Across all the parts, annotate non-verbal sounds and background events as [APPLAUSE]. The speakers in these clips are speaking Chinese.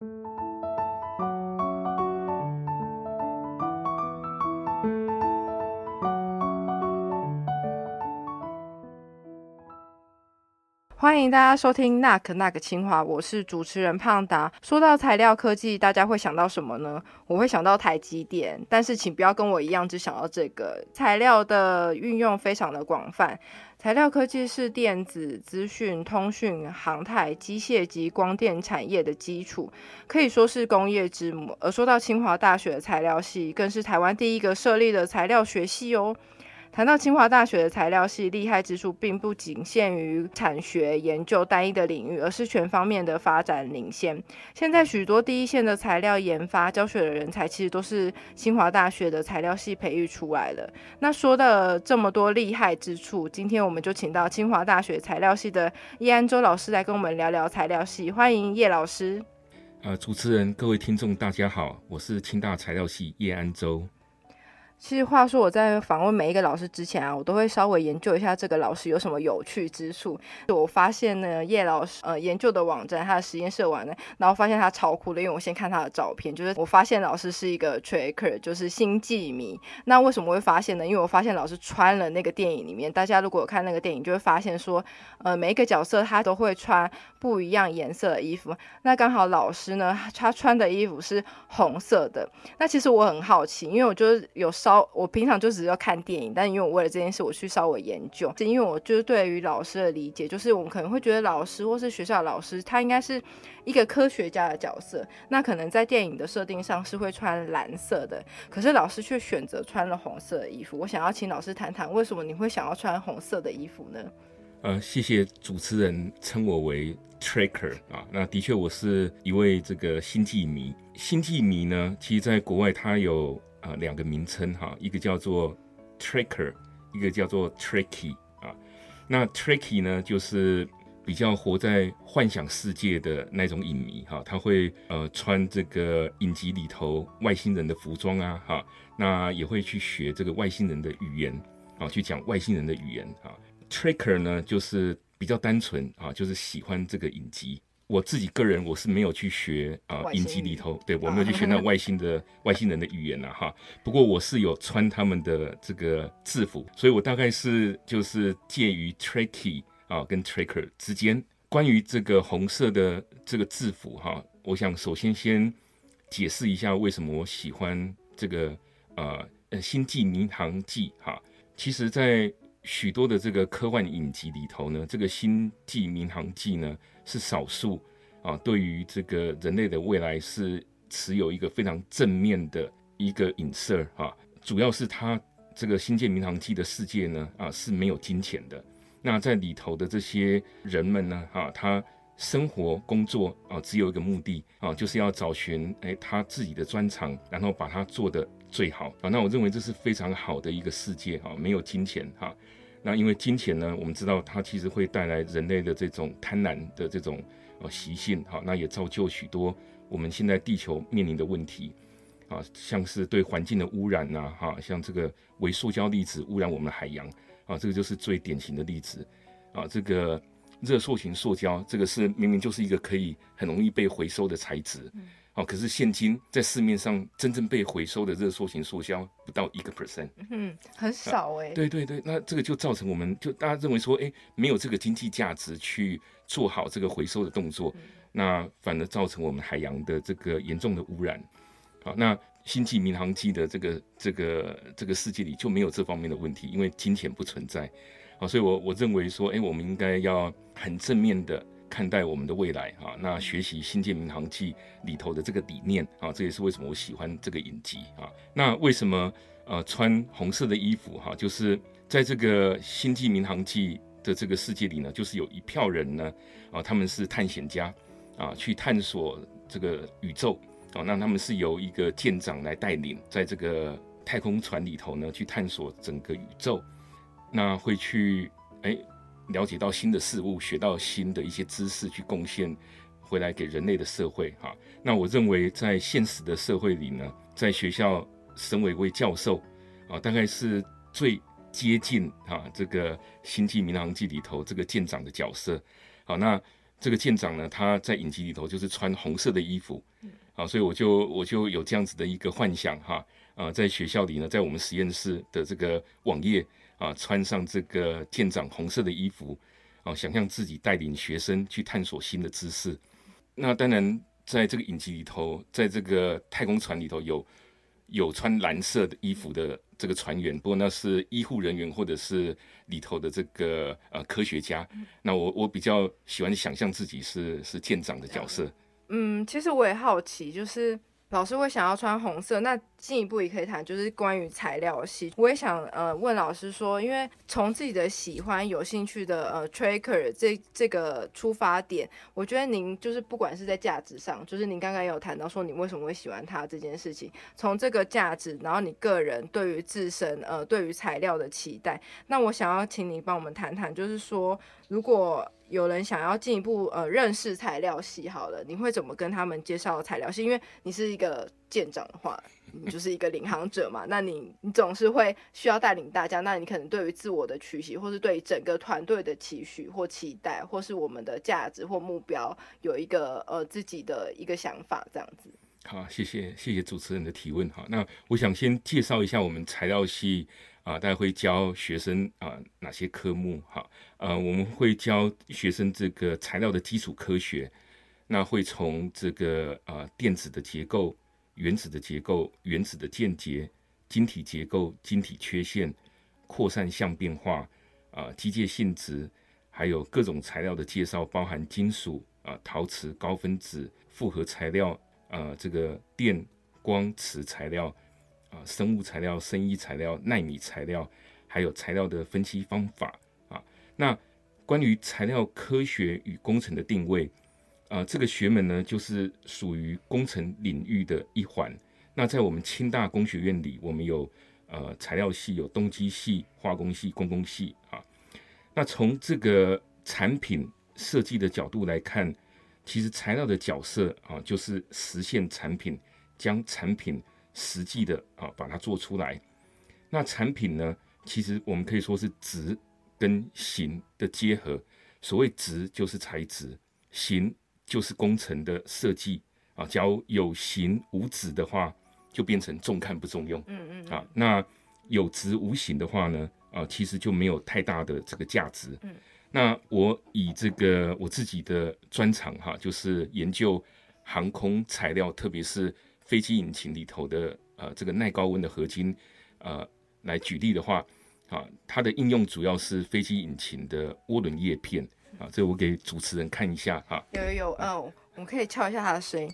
Thank you 欢迎大家收听《那可那个清华》，我是主持人胖达。说到材料科技，大家会想到什么呢？我会想到台积电，但是请不要跟我一样只想到这个。材料的运用非常的广泛，材料科技是电子、资讯、通讯、航太、机械及光电产业的基础，可以说是工业之母。而说到清华大学的材料系，更是台湾第一个设立的材料学系哦。谈到清华大学的材料系厉害之处，并不仅限于产学研究单一的领域，而是全方面的发展领先。现在许多第一线的材料研发、教学的人才，其实都是清华大学的材料系培育出来的。那说的这么多厉害之处，今天我们就请到清华大学材料系的叶安洲老师来跟我们聊聊材料系。欢迎叶老师。呃，主持人、各位听众，大家好，我是清大材料系叶安洲。其实话说，我在访问每一个老师之前啊，我都会稍微研究一下这个老师有什么有趣之处。就我发现呢，叶老师呃研究的网站，他的实验室网站，然后发现他超酷的，因为我先看他的照片，就是我发现老师是一个 tracker，就是星际迷。那为什么会发现呢？因为我发现老师穿了那个电影里面，大家如果有看那个电影，就会发现说，呃，每一个角色他都会穿不一样颜色的衣服。那刚好老师呢，他穿的衣服是红色的。那其实我很好奇，因为我就是有稍我平常就只是要看电影，但因为我为了这件事，我去稍微研究。是因为我就是对于老师的理解，就是我们可能会觉得老师或是学校老师，他应该是一个科学家的角色。那可能在电影的设定上是会穿蓝色的，可是老师却选择穿了红色的衣服。我想要请老师谈谈，为什么你会想要穿红色的衣服呢？呃，谢谢主持人称我为 tracker 啊，那的确我是一位这个星际迷。星际迷呢，其实在国外它有。啊，两个名称哈，一个叫做 tracker，一个叫做 tricky 啊。那 tricky 呢，就是比较活在幻想世界的那种影迷哈，他会呃穿这个影集里头外星人的服装啊哈，那也会去学这个外星人的语言啊，去讲外星人的语言啊。tricker 呢，就是比较单纯啊，就是喜欢这个影集。我自己个人我是没有去学啊，影集里头，对我没有去学那外星的 [LAUGHS] 外星人的语言呐哈。不过我是有穿他们的这个制服，所以我大概是就是介于 tricky 啊跟 tracker 之间。关于这个红色的这个制服哈，我想首先先解释一下为什么我喜欢这个呃呃星际迷航记哈。其实，在许多的这个科幻影集里头呢，这个星际民航记呢。是少数啊，对于这个人类的未来是持有一个非常正面的一个影射啊。主要是它这个新建民航机的世界呢啊是没有金钱的。那在里头的这些人们呢啊，他生活工作啊只有一个目的啊，就是要找寻哎他自己的专长，然后把它做得最好啊。那我认为这是非常好的一个世界啊，没有金钱哈。那因为金钱呢，我们知道它其实会带来人类的这种贪婪的这种呃习性，哈，那也造就许多我们现在地球面临的问题，啊，像是对环境的污染呐，哈，像这个微塑胶粒子污染我们的海洋，啊，这个就是最典型的例子，啊，这个热塑型塑胶，这个是明明就是一个可以很容易被回收的材质。哦，可是现今在市面上真正被回收的热塑型塑胶不到一个 percent，嗯，很少哎。对对对，那这个就造成我们就大家认为说，哎，没有这个经济价值去做好这个回收的动作，那反而造成我们海洋的这个严重的污染。好，那星际民航机的这个这个这个世界里就没有这方面的问题，因为金钱不存在。好，所以我我认为说，哎，我们应该要很正面的。看待我们的未来啊，那学习《新建民航记》里头的这个理念啊，这也是为什么我喜欢这个影集啊。那为什么呃穿红色的衣服哈？就是在这个《星际民航记》的这个世界里呢，就是有一票人呢啊，他们是探险家啊，去探索这个宇宙啊。那他们是由一个舰长来带领，在这个太空船里头呢，去探索整个宇宙。那会去哎。了解到新的事物，学到新的一些知识，去贡献回来给人类的社会哈。那我认为，在现实的社会里呢，在学校身为一位教授啊，大概是最接近啊这个《星际民航记》里头这个舰长的角色。好，那这个舰长呢，他在影集里头就是穿红色的衣服，啊，所以我就我就有这样子的一个幻想哈，啊，在学校里呢，在我们实验室的这个网页啊，穿上这个舰长红色的衣服，啊，想象自己带领学生去探索新的知识。那当然，在这个影集里头，在这个太空船里头有有穿蓝色的衣服的这个船员，不过那是医护人员或者是里头的这个呃科学家。那我我比较喜欢想象自己是是舰长的角色。嗯，其实我也好奇，就是老师会想要穿红色，那进一步也可以谈，就是关于材料系。我也想呃问老师说，因为从自己的喜欢、有兴趣的呃 tracker 这这个出发点，我觉得您就是不管是在价值上，就是您刚刚有谈到说你为什么会喜欢它这件事情，从这个价值，然后你个人对于自身呃对于材料的期待，那我想要请你帮我们谈谈，就是说如果。有人想要进一步呃认识材料系，好了，你会怎么跟他们介绍材料系？因为你是一个舰长的话，你就是一个领航者嘛，那你你总是会需要带领大家，那你可能对于自我的取息，或是对整个团队的期许或期待，或是我们的价值或目标，有一个呃自己的一个想法，这样子。好，谢谢谢谢主持人的提问哈。那我想先介绍一下我们材料系。啊，大家会教学生啊哪些科目？哈，呃，我们会教学生这个材料的基础科学，那会从这个啊电子的结构、原子的结构、原子的间接、晶体结构、晶体缺陷、扩散相变化啊机械性质，还有各种材料的介绍，包含金属啊、陶瓷、高分子、复合材料啊，这个电光磁材料。啊，生物材料、生医材料、纳米材料，还有材料的分析方法啊。那关于材料科学与工程的定位啊，这个学门呢，就是属于工程领域的一环。那在我们清大工学院里，我们有呃材料系、有动机系、化工系、工工系啊。那从这个产品设计的角度来看，其实材料的角色啊，就是实现产品，将产品。实际的啊，把它做出来。那产品呢？其实我们可以说是质跟形的结合。所谓质就是材质，形就是工程的设计啊。假如有形无质的话，就变成重看不重用。嗯嗯。啊，那有质无形的话呢？啊，其实就没有太大的这个价值。嗯。那我以这个我自己的专长哈，就是研究航空材料，特别是。飞机引擎里头的呃这个耐高温的合金，呃来举例的话，啊，它的应用主要是飞机引擎的涡轮叶片啊，这我给主持人看一下哈。有有有，嗯，我们可以敲一下它的声音，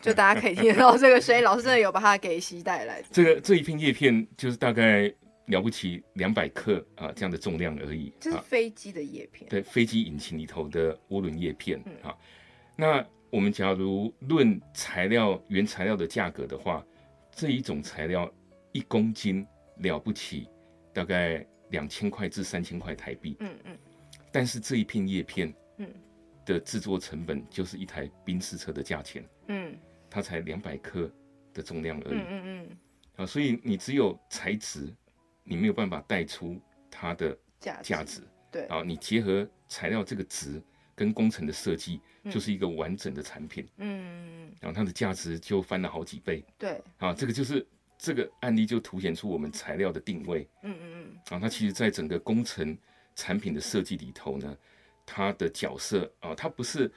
就大家可以听得到这个声音。老师真的有把它给吸带来。这个这一片叶片就是大概了不起两百克啊这样的重量而已。这是飞机的叶片。对，飞机引擎里头的涡轮叶片啊，那。我们假如论材料原材料的价格的话，这一种材料一公斤了不起，大概两千块至三千块台币。嗯嗯。但是这一片叶片，嗯，的制作成本就是一台宾士车的价钱。嗯。它才两百克的重量而已。嗯嗯嗯。啊，所以你只有材质，你没有办法带出它的价价值。对。啊，你结合材料这个值。跟工程的设计就是一个完整的产品，嗯，然后它的价值就翻了好几倍，对，啊，这个就是这个案例就凸显出我们材料的定位，嗯嗯嗯，啊，它其实在整个工程产品的设计里头呢，它的角色啊，它不是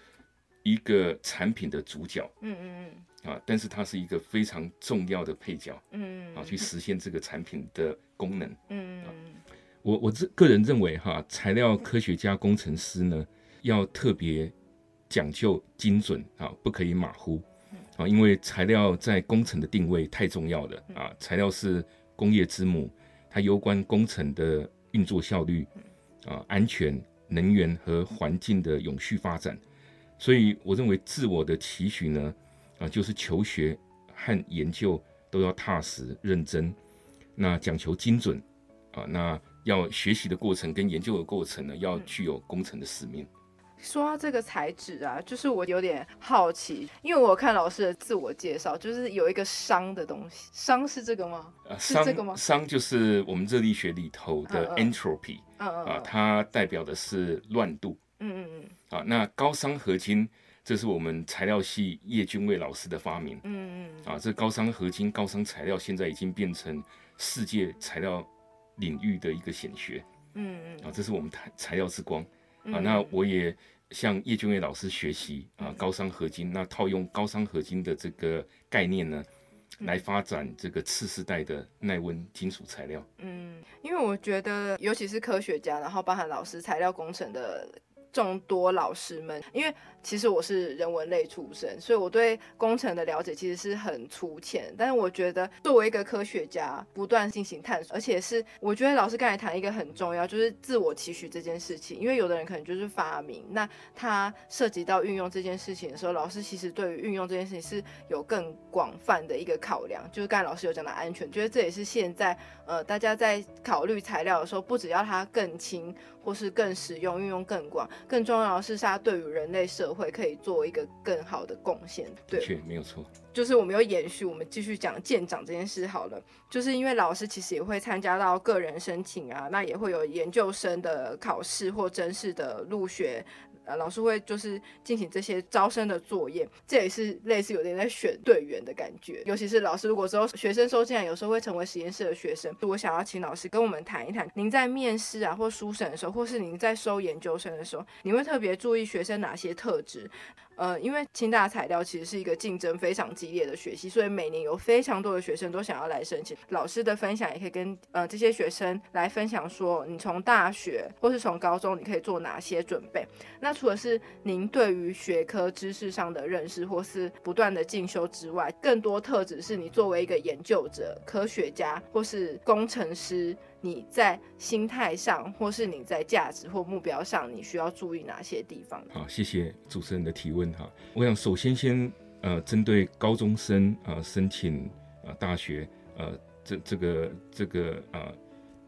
一个产品的主角，嗯嗯嗯，啊，但是它是一个非常重要的配角，嗯嗯，啊，去实现这个产品的功能，嗯嗯嗯，我我这个人认为哈，材料科学家工程师呢。要特别讲究精准啊，不可以马虎啊，因为材料在工程的定位太重要了啊。材料是工业之母，它攸关工程的运作效率啊、安全、能源和环境的永续发展。所以，我认为自我的期许呢啊，就是求学和研究都要踏实认真，那讲求精准啊，那要学习的过程跟研究的过程呢，要具有工程的使命。说到这个材质啊，就是我有点好奇，因为我看老师的自我介绍，就是有一个商的东西，商是这个吗？是这个吗？商就是我们热力学里头的 entropy，啊，它代表的是乱度，嗯嗯嗯啊，那高商合金，这是我们材料系叶君卫老师的发明。嗯嗯啊，这高商合金、高商材料现在已经变成世界材料领域的一个显学嗯嗯啊，这是我们材材料之光嗯啊。那我也向叶君卫老师学习啊，高商合金，那套用高商合金的这个概念呢，来发展这个次世代的耐温金属材料。嗯，因为我觉得，尤其是科学家，然后包含老师、材料工程的众多老师们，因为其实我是人文类出身，所以我对工程的了解其实是很粗浅。但是我觉得，作为一个科学家，不断进行探索，而且是我觉得老师刚才谈一个很重要，就是自我期许这件事情。因为有的人可能就是发明，那他涉及到运用这件事情的时候，老师其实对于运用这件事情是有更广泛的一个考量。就是刚才老师有讲到安全，觉得这也是现在呃大家在考虑材料的时候，不只要它更轻或是更实用、运用更广，更重要的是它对于人类社会可以做一个更好的贡献。对，没有错。就是我们有延续，我们继续讲舰长这件事好了。就是因为老师其实也会参加到个人申请啊，那也会有研究生的考试或真试的入学。老师会就是进行这些招生的作业，这也是类似有点在选队员的感觉。尤其是老师如果之后学生收进来，有时候会成为实验室的学生，我想要请老师跟我们谈一谈，您在面试啊或书审的时候，或是您在收研究生的时候，你会特别注意学生哪些特质？呃，因为清大材料其实是一个竞争非常激烈的学系，所以每年有非常多的学生都想要来申请。老师的分享也可以跟呃这些学生来分享说，你从大学或是从高中你可以做哪些准备。那除了是您对于学科知识上的认识或是不断的进修之外，更多特质是你作为一个研究者、科学家或是工程师。你在心态上，或是你在价值或目标上，你需要注意哪些地方？好，谢谢主持人的提问哈。我想首先先呃，针对高中生呃申请呃大学呃这这个这个呃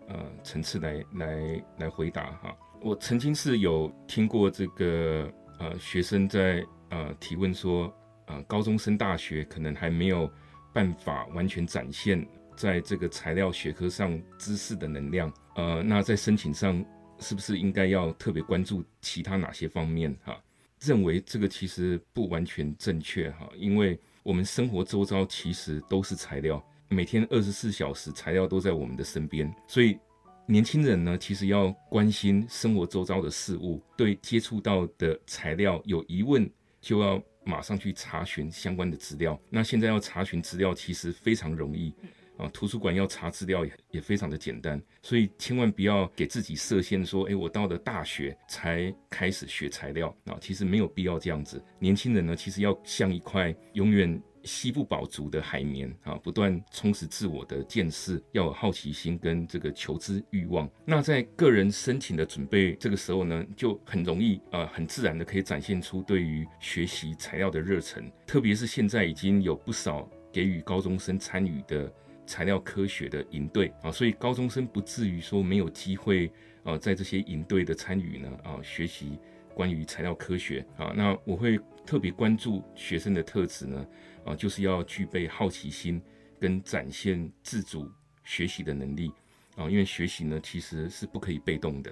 呃层次来来来回答哈。我曾经是有听过这个呃学生在呃提问说，呃高中生大学可能还没有办法完全展现在这个材料学科上知识的能量，呃，那在申请上是不是应该要特别关注其他哪些方面哈？认为这个其实不完全正确哈，因为我们生活周遭其实都是材料，每天二十四小时材料都在我们的身边，所以年轻人呢，其实要关心生活周遭的事物，对接触到的材料有疑问，就要马上去查询相关的资料。那现在要查询资料其实非常容易。啊，图书馆要查资料也也非常的简单，所以千万不要给自己设限，说，诶，我到了大学才开始学材料啊，其实没有必要这样子。年轻人呢，其实要像一块永远吸不饱足的海绵啊，不断充实自我的见识，要有好奇心跟这个求知欲望。那在个人申请的准备这个时候呢，就很容易呃，很自然的可以展现出对于学习材料的热忱，特别是现在已经有不少给予高中生参与的。材料科学的营队啊，所以高中生不至于说没有机会啊，在这些营队的参与呢啊，学习关于材料科学啊。那我会特别关注学生的特质呢啊，就是要具备好奇心跟展现自主学习的能力啊，因为学习呢其实是不可以被动的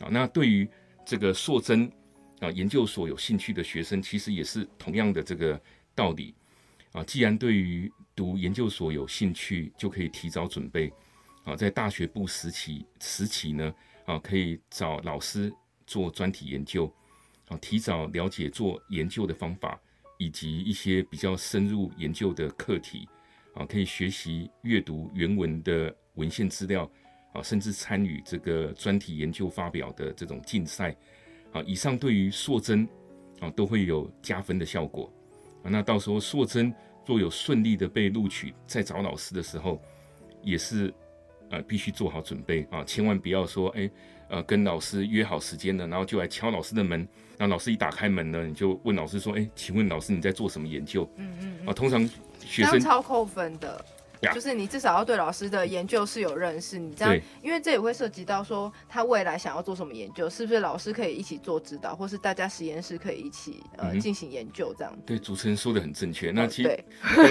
啊。那对于这个硕增啊研究所有兴趣的学生，其实也是同样的这个道理啊。既然对于读研究所有兴趣就可以提早准备，啊，在大学部时期时期呢，啊，可以找老师做专题研究，啊，提早了解做研究的方法，以及一些比较深入研究的课题，啊，可以学习阅读原文的文献资料，啊，甚至参与这个专题研究发表的这种竞赛，啊，以上对于硕增，啊，都会有加分的效果，啊，那到时候硕增。若有顺利的被录取，在找老师的时候，也是呃必须做好准备啊，千万不要说哎呃跟老师约好时间了，然后就来敲老师的门，然后老师一打开门呢，你就问老师说哎，请问老师你在做什么研究？嗯嗯啊，通常学生超扣分的。就是你至少要对老师的研究是有认识，你这样，因为这也会涉及到说他未来想要做什么研究，是不是老师可以一起做指导，或是大家实验室可以一起呃进行研究这样。对，主持人说的很正确。那其实，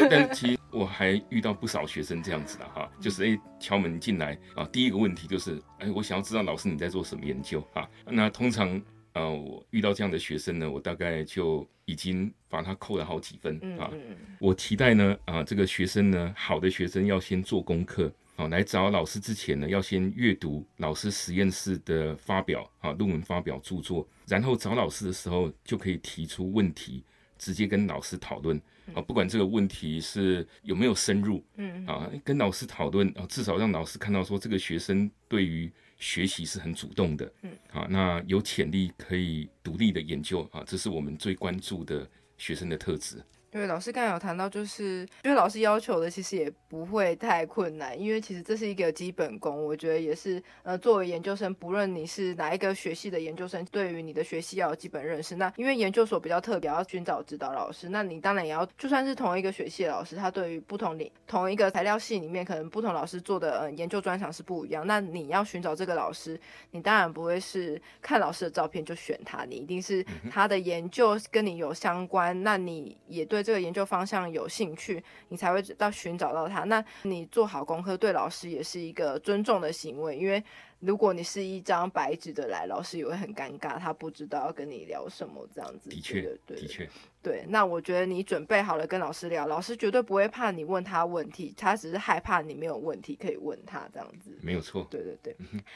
但其实我还遇到不少学生这样子的哈，就是哎敲门进来啊，第一个问题就是哎，我想要知道老师你在做什么研究啊？那通常呃，我遇到这样的学生呢，我大概就已经把它扣了好几分啊。我期待呢，啊，这个学生呢，好的学生要先做功课。啊，来找老师之前呢，要先阅读老师实验室的发表啊，论文发表著作，然后找老师的时候就可以提出问题，直接跟老师讨论啊，不管这个问题是有没有深入，嗯。啊，跟老师讨论啊，至少让老师看到说这个学生对于学习是很主动的，嗯。啊，那有潜力可以独立的研究啊，这是我们最关注的学生的特质。对，老师刚才有谈到，就是因为老师要求的，其实也不会太困难，因为其实这是一个基本功。我觉得也是，呃，作为研究生，不论你是哪一个学系的研究生，对于你的学系要有基本认识。那因为研究所比较特别，要寻找指导老师，那你当然也要，就算是同一个学系的老师，他对于不同领同一个材料系里面，可能不同老师做的呃研究专长是不一样。那你要寻找这个老师，你当然不会是看老师的照片就选他，你一定是他的研究跟你有相关，那你也对。这个研究方向有兴趣，你才会到寻找到他。那你做好功课，对老师也是一个尊重的行为，因为。如果你是一张白纸的来，老师也会很尴尬，他不知道要跟你聊什么这样子。的确，的确，对。那我觉得你准备好了跟老师聊，老师绝对不会怕你问他问题，他只是害怕你没有问题可以问他这样子。没有错。对对对。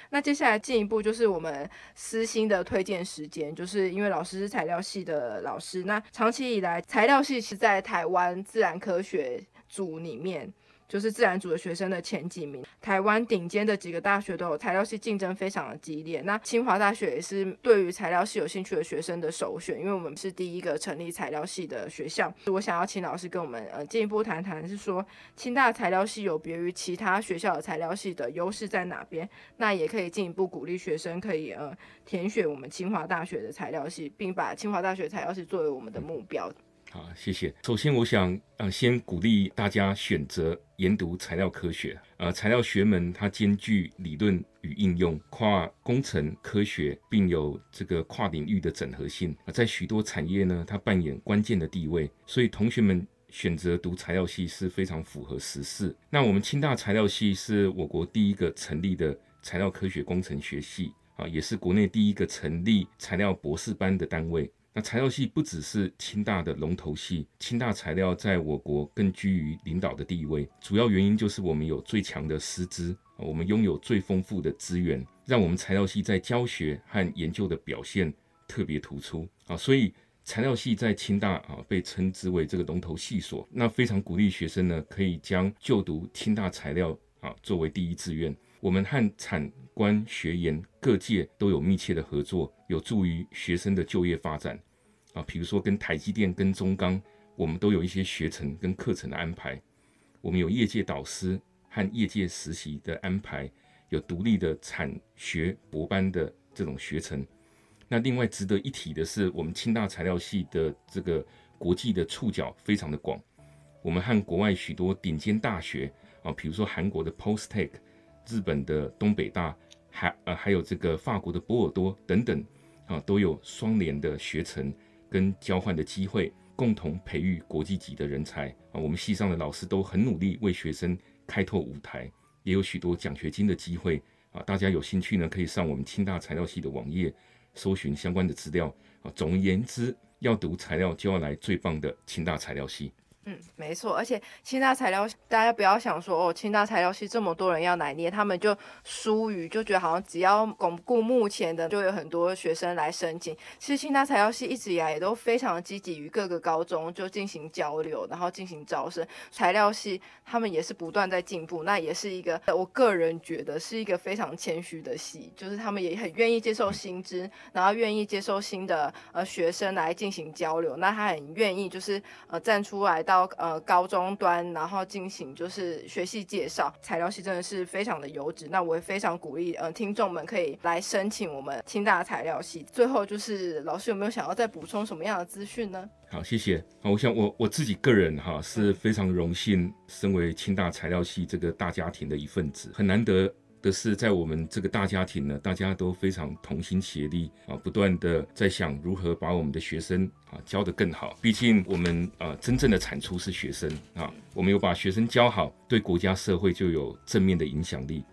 那接下来进一步就是我们私心的推荐时间，就是因为老师是材料系的老师，那长期以来材料系是在台湾自然科学组里面。就是自然组的学生的前几名，台湾顶尖的几个大学都有材料系竞争非常的激烈。那清华大学也是对于材料系有兴趣的学生的首选，因为我们是第一个成立材料系的学校。我想要请老师跟我们呃进一步谈谈，是说清大材料系有别于其他学校的材料系的优势在哪边？那也可以进一步鼓励学生可以呃填选我们清华大学的材料系，并把清华大学材料系作为我们的目标。好，谢谢。首先，我想呃，先鼓励大家选择研读材料科学。呃，材料学门它兼具理论与应用，跨工程科学，并有这个跨领域的整合性。在许多产业呢，它扮演关键的地位。所以，同学们选择读材料系是非常符合时事。那我们清大材料系是我国第一个成立的材料科学工程学系啊，也是国内第一个成立材料博士班的单位。那材料系不只是清大的龙头系，清大材料在我国更居于领导的地位。主要原因就是我们有最强的师资，我们拥有最丰富的资源，让我们材料系在教学和研究的表现特别突出啊。所以材料系在清大啊被称之为这个龙头系所。那非常鼓励学生呢，可以将就读清大材料啊作为第一志愿。我们和产官学研各界都有密切的合作，有助于学生的就业发展。啊，比如说跟台积电、跟中钢，我们都有一些学程跟课程的安排。我们有业界导师和业界实习的安排，有独立的产学博班的这种学程。那另外值得一提的是，我们清大材料系的这个国际的触角非常的广。我们和国外许多顶尖大学啊，比如说韩国的 Post-Tech、日本的东北大，还呃还有这个法国的波尔多等等啊，都有双联的学程。跟交换的机会，共同培育国际级的人才啊！我们系上的老师都很努力为学生开拓舞台，也有许多奖学金的机会啊！大家有兴趣呢，可以上我们清大材料系的网页搜寻相关的资料啊！总而言之，要读材料就要来最棒的清大材料系。嗯，没错，而且清大材料，大家不要想说哦，清大材料系这么多人要来捏，他们就疏于，就觉得好像只要巩固目前的，就有很多学生来申请。其实清大材料系一直以来也都非常积极与各个高中就进行交流，然后进行招生。材料系他们也是不断在进步，那也是一个我个人觉得是一个非常谦虚的系，就是他们也很愿意接受新知，然后愿意接受新的呃学生来进行交流。那他很愿意就是呃站出来到。到呃高中端，然后进行就是学习介绍，材料系真的是非常的优质。那我也非常鼓励呃听众们可以来申请我们清大材料系。最后就是老师有没有想要再补充什么样的资讯呢？好，谢谢。我想我我自己个人哈是非常荣幸，身为清大材料系这个大家庭的一份子，很难得。的是，在我们这个大家庭呢，大家都非常同心协力啊，不断的在想如何把我们的学生啊教得更好。毕竟我们啊真正的产出是学生啊，我们有把学生教好，对国家社会就有正面的影响力。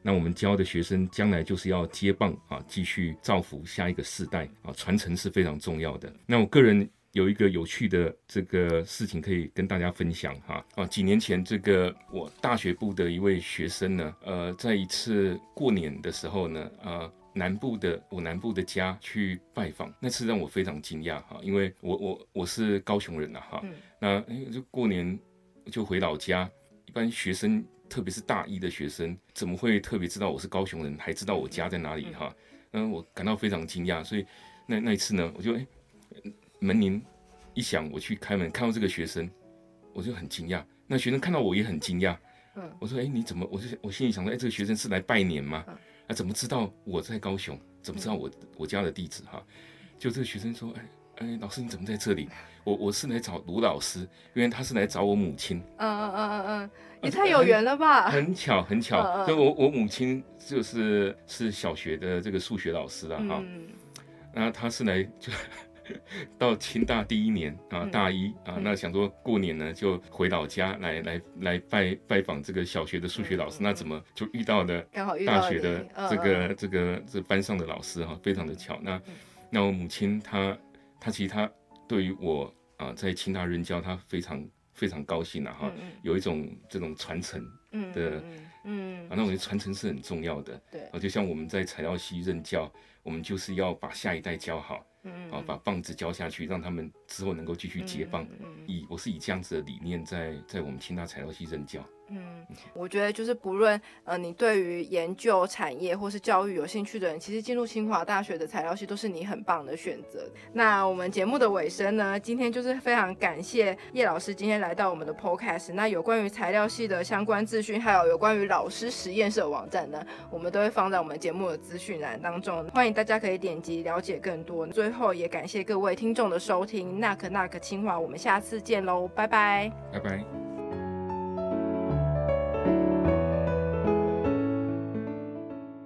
那我们教的学生将来就是要接棒啊，继续造福下一个世代啊，传承是非常重要的。那我个人有一个有趣的这个事情可以跟大家分享哈啊，几年前这个我大学部的一位学生呢，呃，在一次过年的时候呢，呃，南部的我南部的家去拜访，那次让我非常惊讶哈，因为我我我是高雄人呐哈，那就过年就回老家，一般学生。特别是大一的学生，怎么会特别知道我是高雄人，还知道我家在哪里？哈，嗯，我感到非常惊讶。所以那那一次呢，我就哎，门铃一响，我去开门，看到这个学生，我就很惊讶。那学生看到我也很惊讶。嗯，我说哎，你怎么？我就我心里想说，哎，这个学生是来拜年吗？啊，怎么知道我在高雄？怎么知道我我家的地址？哈，就这个学生说，哎哎，老师你怎么在这里？我我是来找卢老师，因为他是来找我母亲。嗯嗯嗯嗯嗯。也太有缘了吧！很巧，很巧，就我我母亲就是是小学的这个数学老师了哈。那他是来就 [LAUGHS] 到清大第一年啊，大一啊，那想说过年呢就回老家来来来拜拜访这个小学的数学老师，那怎么就遇到了大学的这个这个这班上的老师哈，非常的巧。那那我母亲她她其实她对于我啊在清大任教，她非常。非常高兴了哈，有一种这种传承的，嗯，啊，那我觉得传承是很重要的，对，啊，就像我们在材料系任教，我们就是要把下一代教好，嗯，啊，把棒子交下去，让他们之后能够继续接棒，以我是以这样子的理念在在我们清大材料系任教。嗯，我觉得就是不论呃你对于研究产业或是教育有兴趣的人，其实进入清华大学的材料系都是你很棒的选择。那我们节目的尾声呢，今天就是非常感谢叶老师今天来到我们的 Podcast。那有关于材料系的相关资讯，还有有关于老师实验室的网站呢，我们都会放在我们节目的资讯栏当中，欢迎大家可以点击了解更多。最后也感谢各位听众的收听，那可那可清华，我们下次见喽，拜拜，拜拜。